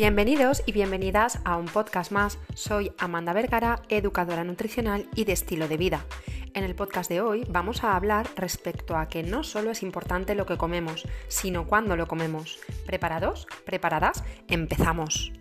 Bienvenidos y bienvenidas a un podcast más. Soy Amanda Vergara, educadora nutricional y de estilo de vida. En el podcast de hoy vamos a hablar respecto a que no solo es importante lo que comemos, sino cuándo lo comemos. ¿Preparados? ¿Preparadas? Empezamos.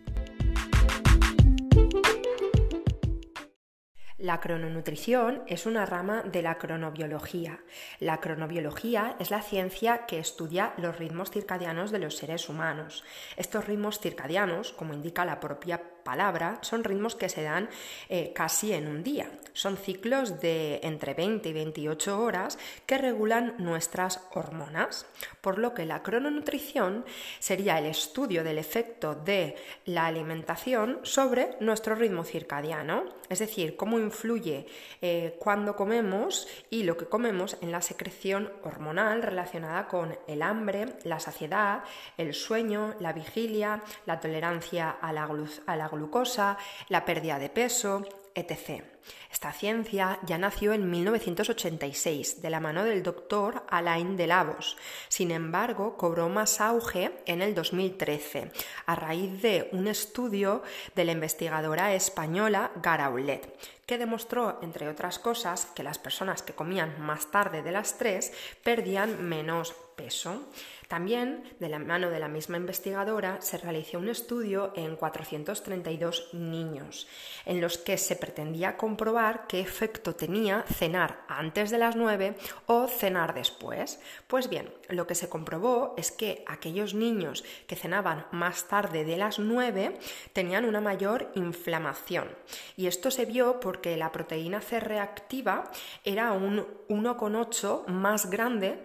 La crononutrición es una rama de la cronobiología. La cronobiología es la ciencia que estudia los ritmos circadianos de los seres humanos. Estos ritmos circadianos, como indica la propia palabra, son ritmos que se dan eh, casi en un día. Son ciclos de entre 20 y 28 horas que regulan nuestras hormonas, por lo que la crononutrición sería el estudio del efecto de la alimentación sobre nuestro ritmo circadiano, es decir, cómo influye eh, cuando comemos y lo que comemos en la secreción hormonal relacionada con el hambre, la saciedad, el sueño, la vigilia, la tolerancia a la, a glucosa, la pérdida de peso, etc. Esta ciencia ya nació en 1986 de la mano del doctor Alain de Lavos. Sin embargo, cobró más auge en el 2013 a raíz de un estudio de la investigadora española Garaulet, que demostró, entre otras cosas, que las personas que comían más tarde de las 3 perdían menos peso. También, de la mano de la misma investigadora, se realizó un estudio en 432 niños, en los que se pretendía comprobar qué efecto tenía cenar antes de las 9 o cenar después. Pues bien, lo que se comprobó es que aquellos niños que cenaban más tarde de las 9 tenían una mayor inflamación. Y esto se vio porque la proteína C reactiva era un 1,8 más grande,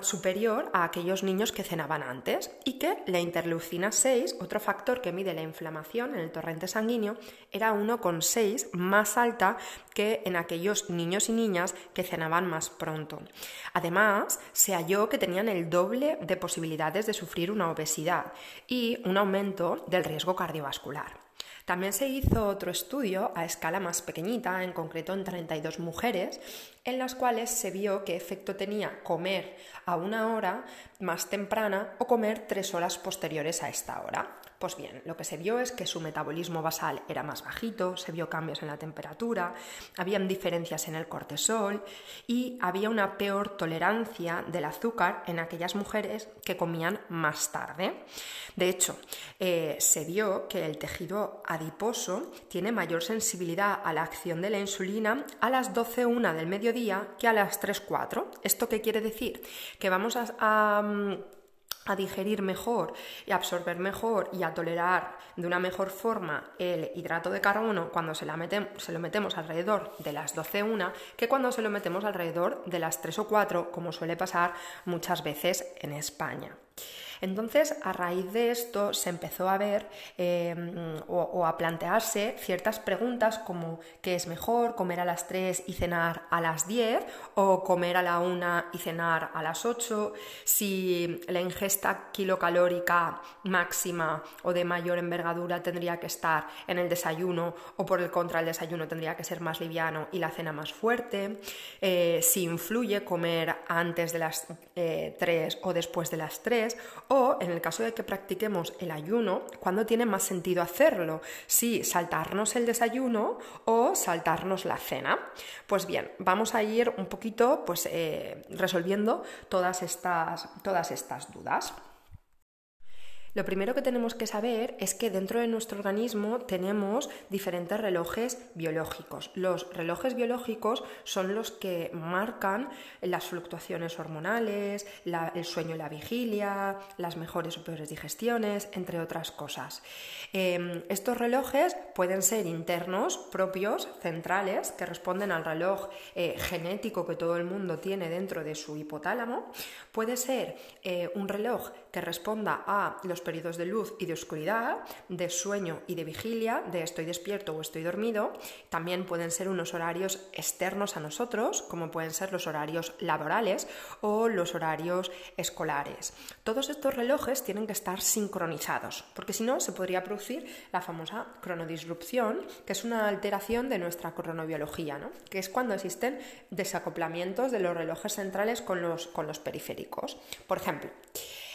superior a aquellos niños que cenaban antes y que la interleucina 6, otro factor que mide la inflamación en el torrente sanguíneo, era 1,6 más que en aquellos niños y niñas que cenaban más pronto. Además, se halló que tenían el doble de posibilidades de sufrir una obesidad y un aumento del riesgo cardiovascular. También se hizo otro estudio a escala más pequeñita, en concreto en 32 mujeres, en las cuales se vio qué efecto tenía comer a una hora más temprana o comer tres horas posteriores a esta hora. Pues bien, lo que se vio es que su metabolismo basal era más bajito, se vio cambios en la temperatura, habían diferencias en el cortisol y había una peor tolerancia del azúcar en aquellas mujeres que comían más tarde. De hecho, eh, se vio que el tejido adiposo tiene mayor sensibilidad a la acción de la insulina a las 12.1 del mediodía que a las 3.4. ¿Esto qué quiere decir? Que vamos a mm, a digerir mejor y absorber mejor y a tolerar de una mejor forma el hidrato de carbono cuando se, la se lo metemos alrededor de las 12-1 que cuando se lo metemos alrededor de las 3 o 4 como suele pasar muchas veces en España. Entonces, a raíz de esto se empezó a ver em, o, a plantearse ciertas preguntas como ¿qué es mejor? ¿Comer a las 3 y cenar a las 10? ¿O comer a la 1 y cenar a las 8? Si la ingesta kilocalórica máxima o de mayor envergadura tendría que estar en el desayuno o por el contra el desayuno tendría que ser más liviano y la cena más fuerte. Eh, si influye comer antes de las 3 eh, o después de las 3 o en el caso de que practiquemos el ayuno, ¿cuándo tiene más sentido hacerlo? Si saltarnos el desayuno o saltarnos la cena. Pues bien, vamos a ir un poquito pues, eh, resolviendo todas estas, todas estas dudas. Lo primero que tenemos que saber es que dentro de nuestro organismo tenemos diferentes relojes biológicos. Los relojes biológicos son los que marcan las fluctuaciones hormonales, el sueño y la vigilia, las mejores o peores digestiones, entre otras cosas. Em, estos relojes pueden ser internos, propios, centrales, que responden al reloj eh, genético que todo el mundo tiene dentro de su hipotálamo. Puede ser eh, un reloj que responda a los periodos de luz y de oscuridad, de sueño y de vigilia, de estoy despierto o estoy dormido. También pueden ser unos horarios externos a nosotros, como pueden ser los horarios laborales o los horarios escolares. Todos estos relojes tienen que estar sincronizados, porque si no se podría producir la famosa cronodisrupción, que es una alteración de nuestra cronobiología, ¿no? que es cuando existen desacoplamientos de los relojes centrales con los, con los periféricos. Por ejemplo,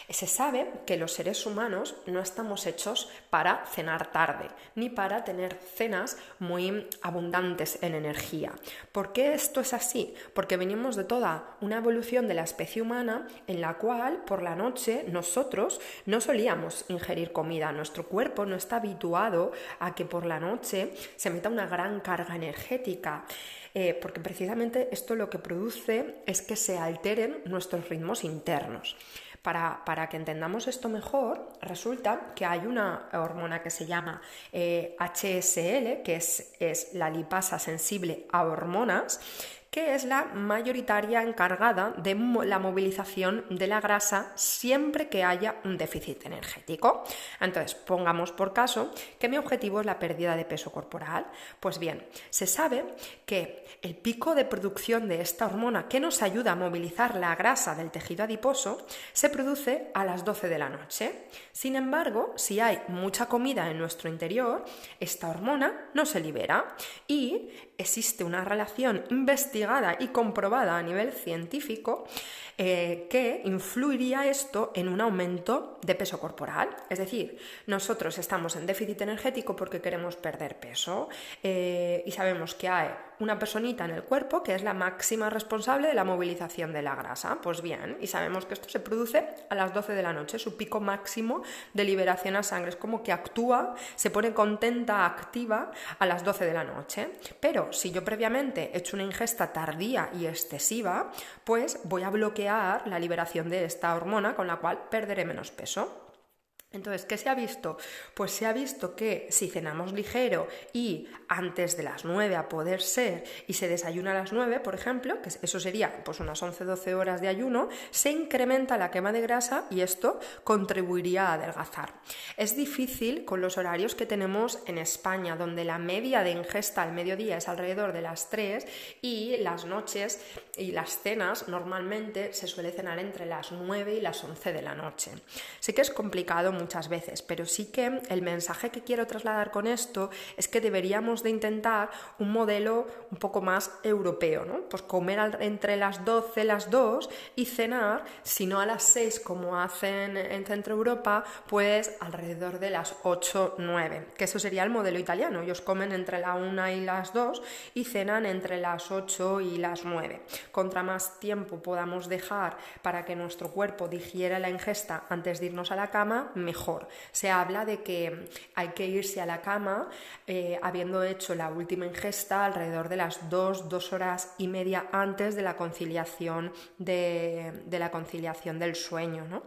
Se sabe que los seres humanos no estamos hechos para cenar tarde, ni para tener cenas muy abundantes en energía. ¿Por qué esto es así? Porque venimos de toda una evolución de la especie humana en la cual por la noche nosotros no solíamos ingerir comida. Nuestro cuerpo no está habituado a que por la noche se meta una gran carga energética. Eh, porque precisamente esto lo que produce es que se alteren nuestros ritmos internos. Para, que entendamos esto mejor, resulta que hay una hormona que se llama HSL, eh, que es, es la lipasa sensible a hormonas, que es la mayoritaria encargada de la movilización de la grasa siempre que haya un déficit energético. Entonces, pongamos por caso que mi objetivo es la pérdida de peso corporal. Pues bien, se sabe que el pico de producción de esta hormona que nos ayuda a movilizar la grasa del tejido adiposo se produce a las 12 de la noche. Sin embargo, si hay mucha comida en nuestro interior, esta hormona no se libera y existe una relación investigada y comprobada a nivel científico eh, que influiría esto en un aumento de peso corporal. Es decir, nosotros estamos en déficit energético porque queremos perder peso eh, y sabemos que hay una personita en el cuerpo que es la máxima responsable de la movilización de la grasa. Pues bien, y sabemos que esto se produce a las 12 de la noche, su pico máximo de liberación a sangre. Es como que actúa, se pone contenta, activa a las 12 de la noche. Pero si yo previamente he hecho una ingesta tardía y excesiva, pues voy a bloquear la liberación de esta hormona con la cual perderé menos peso. Entonces, ¿qué se ha visto? Pues se ha visto que si cenamos ligero y antes de las 9 a poder ser y se desayuna a las 9, por ejemplo, que eso sería pues unas 11-12 horas de ayuno, se incrementa la quema de grasa y esto contribuiría a adelgazar. Es difícil con los horarios que tenemos en España, donde la media de ingesta al mediodía es alrededor de las 3 y las noches y las cenas normalmente se suele cenar entre las 9 y las 11 de la noche. Sí que es complicado muchas veces, pero sí que el mensaje que quiero trasladar con esto es que deberíamos de intentar un modelo un poco más europeo, ¿no? Pues comer entre las 12, las 2 y cenar, si no a las 6 como hacen en Centro Europa, pues alrededor de las 8, 9, que eso sería el modelo italiano. Ellos comen entre la 1 y las 2 y cenan entre las 8 y las 9. Contra más tiempo podamos dejar para que nuestro cuerpo digiera la ingesta antes de irnos a la cama, mejor se habla de que hay que irse a la cama eh, habiendo hecho la última ingesta alrededor de las dos, dos horas y media antes de la conciliación, de, de la conciliación del sueño. ¿no?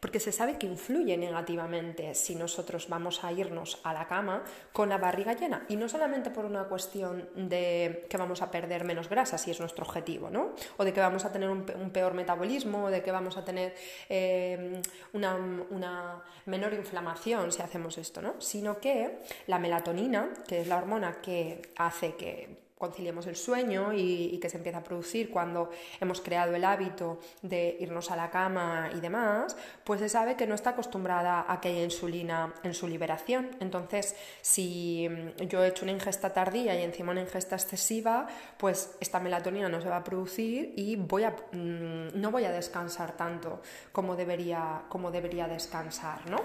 Porque se sabe que influye negativamente si nosotros vamos a irnos a la cama con la barriga llena y no solamente por una cuestión de que vamos a perder menos grasa, si es nuestro objetivo, ¿no? o de que vamos a tener un, peor metabolismo, o de que vamos a tener eh, una, una, menor inflamación si hacemos esto, ¿no? sino que la melatonina, que es la hormona que hace que conciliemos el sueño y, que se empieza a producir cuando hemos creado el hábito de irnos a la cama y demás, pues se sabe que no está acostumbrada a que haya insulina en su liberación. Entonces, si yo he hecho una ingesta tardía y encima una ingesta excesiva, pues esta melatonina no se va a producir y voy a, mm, no voy a descansar tanto como debería, como debería descansar, ¿no?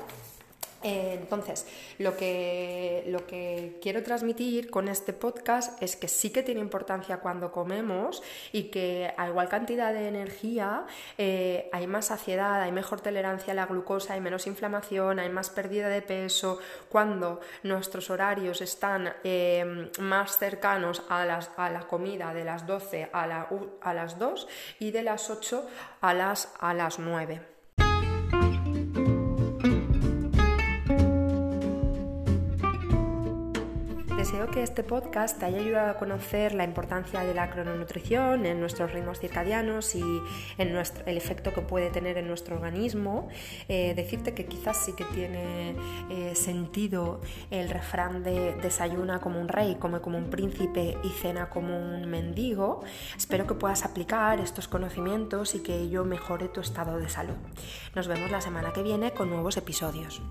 Eh, entonces, lo que, lo que quiero transmitir con este podcast es que sí que tiene importancia cuando comemos y que a igual cantidad de energía eh, hay más saciedad, hay mejor tolerancia a la glucosa, hay menos inflamación, hay más pérdida de peso cuando nuestros horarios están eh, más cercanos a, las, a, la comida de las 12 a, a las 2 y de las 8 a las, a las 9. Deseo que este podcast te haya ayudado a conocer la importancia de la crononutrición en nuestros ritmos circadianos y en el efecto que puede tener en nuestro organismo. Eh, decirte que quizás sí que tiene eh, sentido el refrán de desayuna como un rey, come como un príncipe y cena como un mendigo. Espero que puedas aplicar estos conocimientos y que ello mejore tu estado de salud. Nos vemos la semana que viene con nuevos episodios.